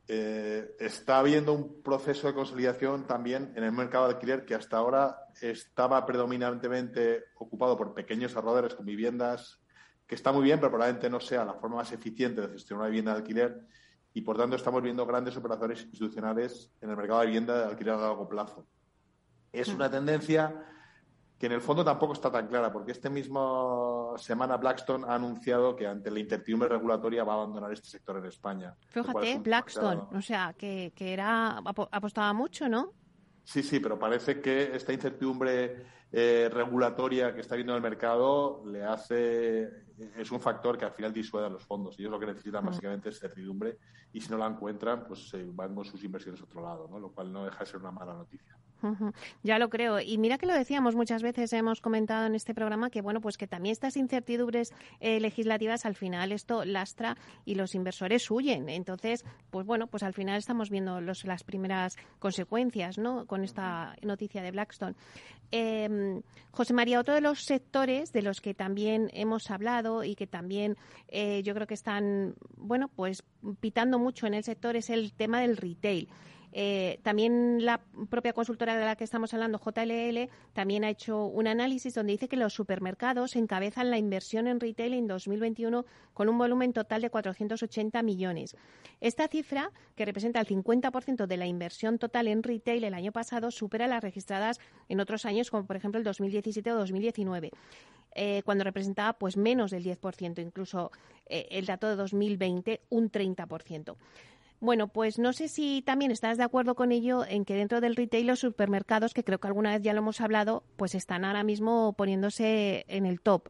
[SPEAKER 7] Eh, está habiendo un proceso de consolidación también en el mercado de alquiler que hasta ahora estaba predominantemente ocupado por pequeños ahorradores con viviendas, que está muy bien, pero probablemente no sea la forma más eficiente de gestionar una vivienda de alquiler y por tanto estamos viendo grandes operaciones institucionales en el mercado de vivienda de alquiler a largo plazo. Es una tendencia que en el fondo tampoco está tan clara, porque este mismo semana Blackstone ha anunciado que ante la incertidumbre regulatoria va a abandonar este sector en España.
[SPEAKER 2] Fíjate, Blackstone, o sea, que, que era apostaba mucho, ¿no?
[SPEAKER 7] Sí, sí, pero parece que esta incertidumbre eh, regulatoria que está viendo el mercado le hace es un factor que al final disuade a los fondos. Ellos lo que necesitan básicamente es certidumbre y si no la encuentran, pues se van con sus inversiones a otro lado, ¿no? lo cual no deja de ser una mala noticia.
[SPEAKER 2] Ya lo creo. Y mira que lo decíamos muchas veces, hemos comentado en este programa que, bueno, pues que también estas incertidumbres eh, legislativas al final esto lastra y los inversores huyen. Entonces, pues bueno, pues al final estamos viendo los, las primeras consecuencias, ¿no? Con esta noticia de Blackstone. Eh, José María, otro de los sectores de los que también hemos hablado y que también eh, yo creo que están, bueno, pues pitando mucho en el sector es el tema del retail. Eh, también la propia consultora de la que estamos hablando, JLL, también ha hecho un análisis donde dice que los supermercados encabezan la inversión en retail en 2021 con un volumen total de 480 millones. Esta cifra, que representa el 50% de la inversión total en retail el año pasado, supera las registradas en otros años, como por ejemplo el 2017 o 2019. Eh, cuando representaba pues menos del 10%, incluso eh, el dato de 2020 un 30%. Bueno, pues no sé si también estás de acuerdo con ello en que dentro del retail los supermercados, que creo que alguna vez ya lo hemos hablado, pues están ahora mismo poniéndose en el top.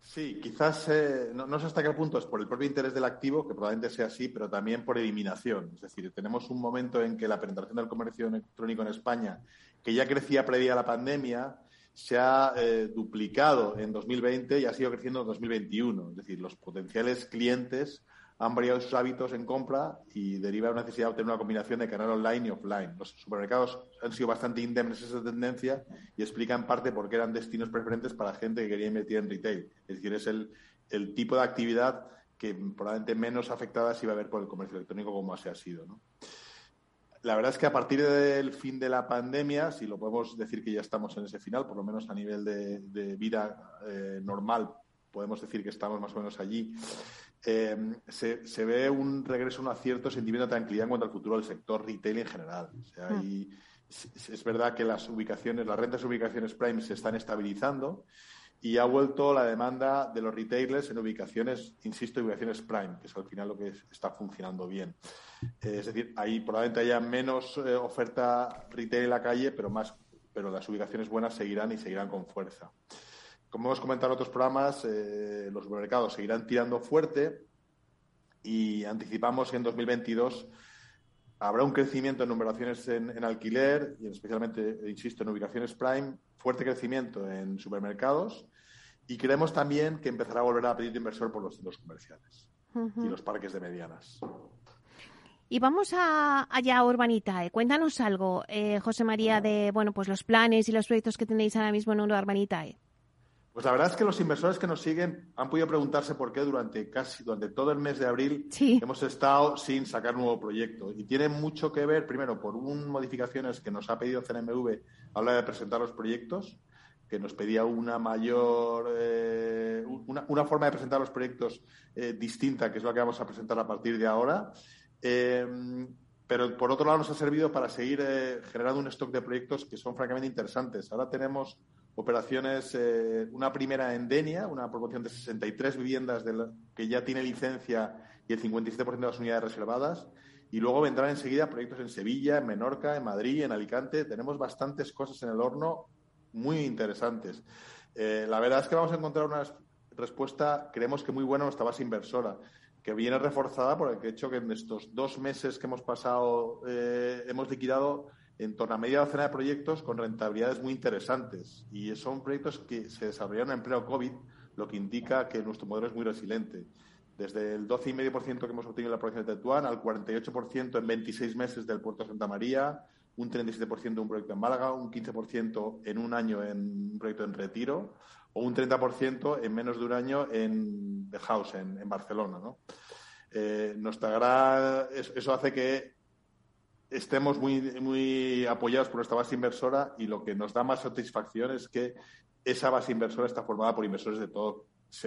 [SPEAKER 7] Sí, quizás eh, no, sé hasta qué punto es por el propio interés del activo, que probablemente sea así, pero también por eliminación. Es decir, tenemos un momento en que la penetración del comercio electrónico en España, que ya crecía previa a la pandemia, se ha eh, duplicado en 2020 y ha sido creciendo en 2021. Es decir, los potenciales clientes han variado sus hábitos en compra y deriva de una necesidad de obtener una combinación de canal online y offline. Los supermercados han sido bastante indemnes en esa tendencia y explica en parte por qué eran destinos preferentes para gente que quería invertir en retail. Es decir, es el, el tipo de actividad que probablemente menos afectada se iba a ver por el comercio electrónico como así ha sido. La verdad es que a partir del fin de la pandemia, si lo podemos decir que ya estamos en ese final, por lo menos a nivel de, vida eh, normal, podemos decir que estamos más o menos allí. Eh, se, ve un regreso, un acierto sentimiento de tranquilidad en cuanto al futuro del sector retail en general. Hmm. es verdad que las ubicaciones, las rentas de ubicaciones prime se están estabilizando y ha vuelto la demanda de los retailers en ubicaciones, insisto, ubicaciones prime, que es al final lo que está funcionando bien. Eh, es decir, ahí probablemente haya menos eh, oferta retail en la calle, pero más, pero las ubicaciones buenas seguirán y seguirán con fuerza. Como hemos comentado en otros programas, eh, los supermercados seguirán tirando fuerte y anticipamos que en 2022 habrá un crecimiento en numeraciones en, en alquiler y especialmente, insisto, en ubicaciones prime, fuerte crecimiento en supermercados y creemos también que empezará a volver a pedir inversor por los centros comerciales y los parques de medianas.
[SPEAKER 2] Y vamos a, allá a Urbanitae. Cuéntanos algo, eh, José María, de bueno, pues los planes y los proyectos que tenéis ahora mismo en Urbanitae.
[SPEAKER 7] Pues la verdad es que los inversores que nos siguen han podido preguntarse por qué durante casi durante todo el mes de abril hemos estado sin sacar nuevo proyecto. Y tiene mucho que ver, primero, por un modificaciones que nos ha pedido CNMV a la hora de presentar los proyectos que nos pedía una mayor, eh, una, forma de presentar los proyectos eh, distinta, que es lo que vamos a presentar a partir de ahora. Eh, pero por otro lado nos ha servido para seguir generando un stock de proyectos que son francamente interesantes. Ahora tenemos operaciones, una primera en Denia, una proporción de 63 viviendas que ya tiene licencia y el 57% de las unidades reservadas. Y luego vendrán enseguida proyectos en Sevilla, en Menorca, en Madrid, en Alicante. Tenemos bastantes cosas en el horno muy interesantes. Eh, la verdad es que vamos a encontrar una respuesta, creemos que muy buena, nuestra base inversora, que viene reforzada por el hecho que en estos dos meses que hemos pasado eh, hemos liquidado en torno a media docena de proyectos con rentabilidades muy interesantes. Y son proyectos que se desarrollaron en pleno COVID, lo que indica que nuestro modelo es muy resiliente. Desde el 12,5% que hemos obtenido en la provincia de Tetuán al 48% en 26 meses del puerto de Santa María, un 37% en un proyecto en Málaga, un 15% en un año en un proyecto en Retiro o un 30% en menos de un año en The House, en, Barcelona. ¿no? Eh, eso hace que estemos muy, muy apoyados por nuestra base inversora y lo que nos da más satisfacción es que esa base inversora está formada por inversores de, todo,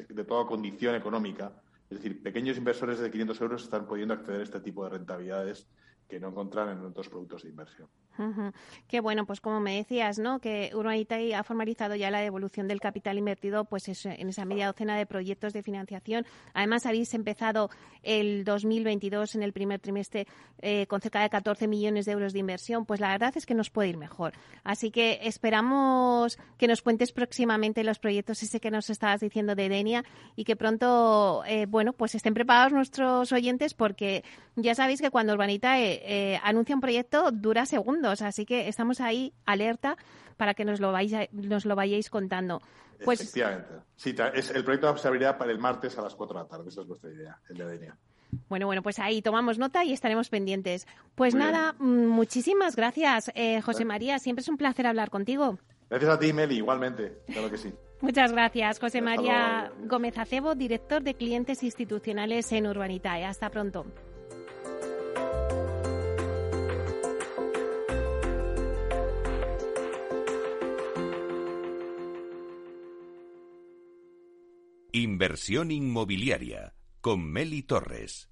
[SPEAKER 7] de toda condición económica. Es decir, pequeños inversores de 500 euros están pudiendo acceder a este tipo de rentabilidades que no encontrarán en otros productos de inversión.
[SPEAKER 2] Qué bueno, pues como me decías, ¿no? Que Urbanitae ha formalizado ya la devolución del capital invertido pues en esa media docena de proyectos de financiación. Además, habéis empezado el 2022 en el primer trimestre eh, con cerca de 14 millones de euros de inversión. Pues la verdad es que nos puede ir mejor. Así que esperamos que nos cuentes próximamente los proyectos ese que nos estabas diciendo de Denia y que pronto, eh, bueno, pues estén preparados nuestros oyentes porque ya sabéis que cuando Urbanitae eh, anuncia un proyecto dura segundos, así que estamos ahí alerta para que nos lo, nos lo vayáis contando.
[SPEAKER 7] Pues, Efectivamente. Sí, es, el proyecto se abrirá para el martes a las 4 de la tarde, esa es vuestra idea, el de Denia.
[SPEAKER 2] Bueno, bueno, pues ahí tomamos nota y estaremos pendientes. Pues nada, mm, muchísimas gracias, eh, José María. Siempre es un placer hablar contigo.
[SPEAKER 7] Gracias a ti, Meli, igualmente. Claro que sí.
[SPEAKER 2] Muchas gracias, José María Gómez Acebo, director de clientes institucionales en Urbanitae. Hasta pronto.
[SPEAKER 1] Inversión inmobiliaria con Meli Torres.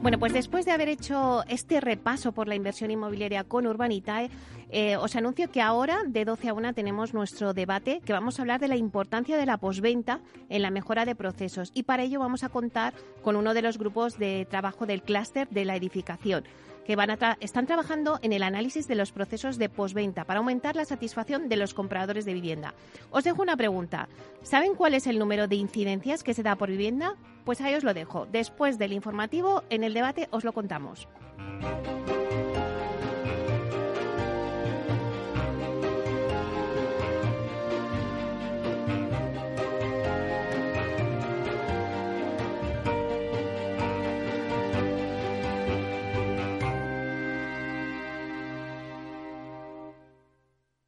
[SPEAKER 2] Bueno, pues después de haber hecho este repaso por la inversión inmobiliaria con Urbanitae, eh, os anuncio que ahora de 12 a 1 tenemos nuestro debate que vamos a hablar de la importancia de la posventa en la mejora de procesos y para ello vamos a contar con uno de los grupos de trabajo del clúster de la edificación que van a están trabajando en el análisis de los procesos de posventa para aumentar la satisfacción de los compradores de vivienda. Os dejo una pregunta. ¿Saben cuál es el número de incidencias que se da por vivienda? Pues ahí os lo dejo. Después del informativo, en el debate os lo contamos.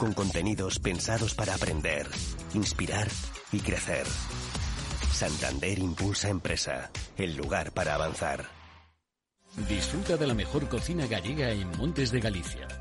[SPEAKER 8] con contenidos pensados para aprender, inspirar y crecer. Santander Impulsa Empresa, el lugar para avanzar.
[SPEAKER 9] Disfruta de la mejor cocina gallega en Montes de Galicia.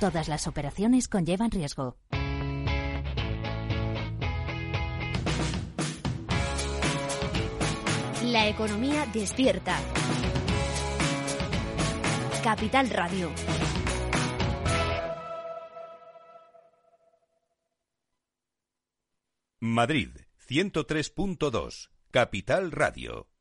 [SPEAKER 10] Todas las operaciones conllevan riesgo.
[SPEAKER 5] La economía despierta. Capital Radio.
[SPEAKER 1] Madrid 103.2. Capital Radio.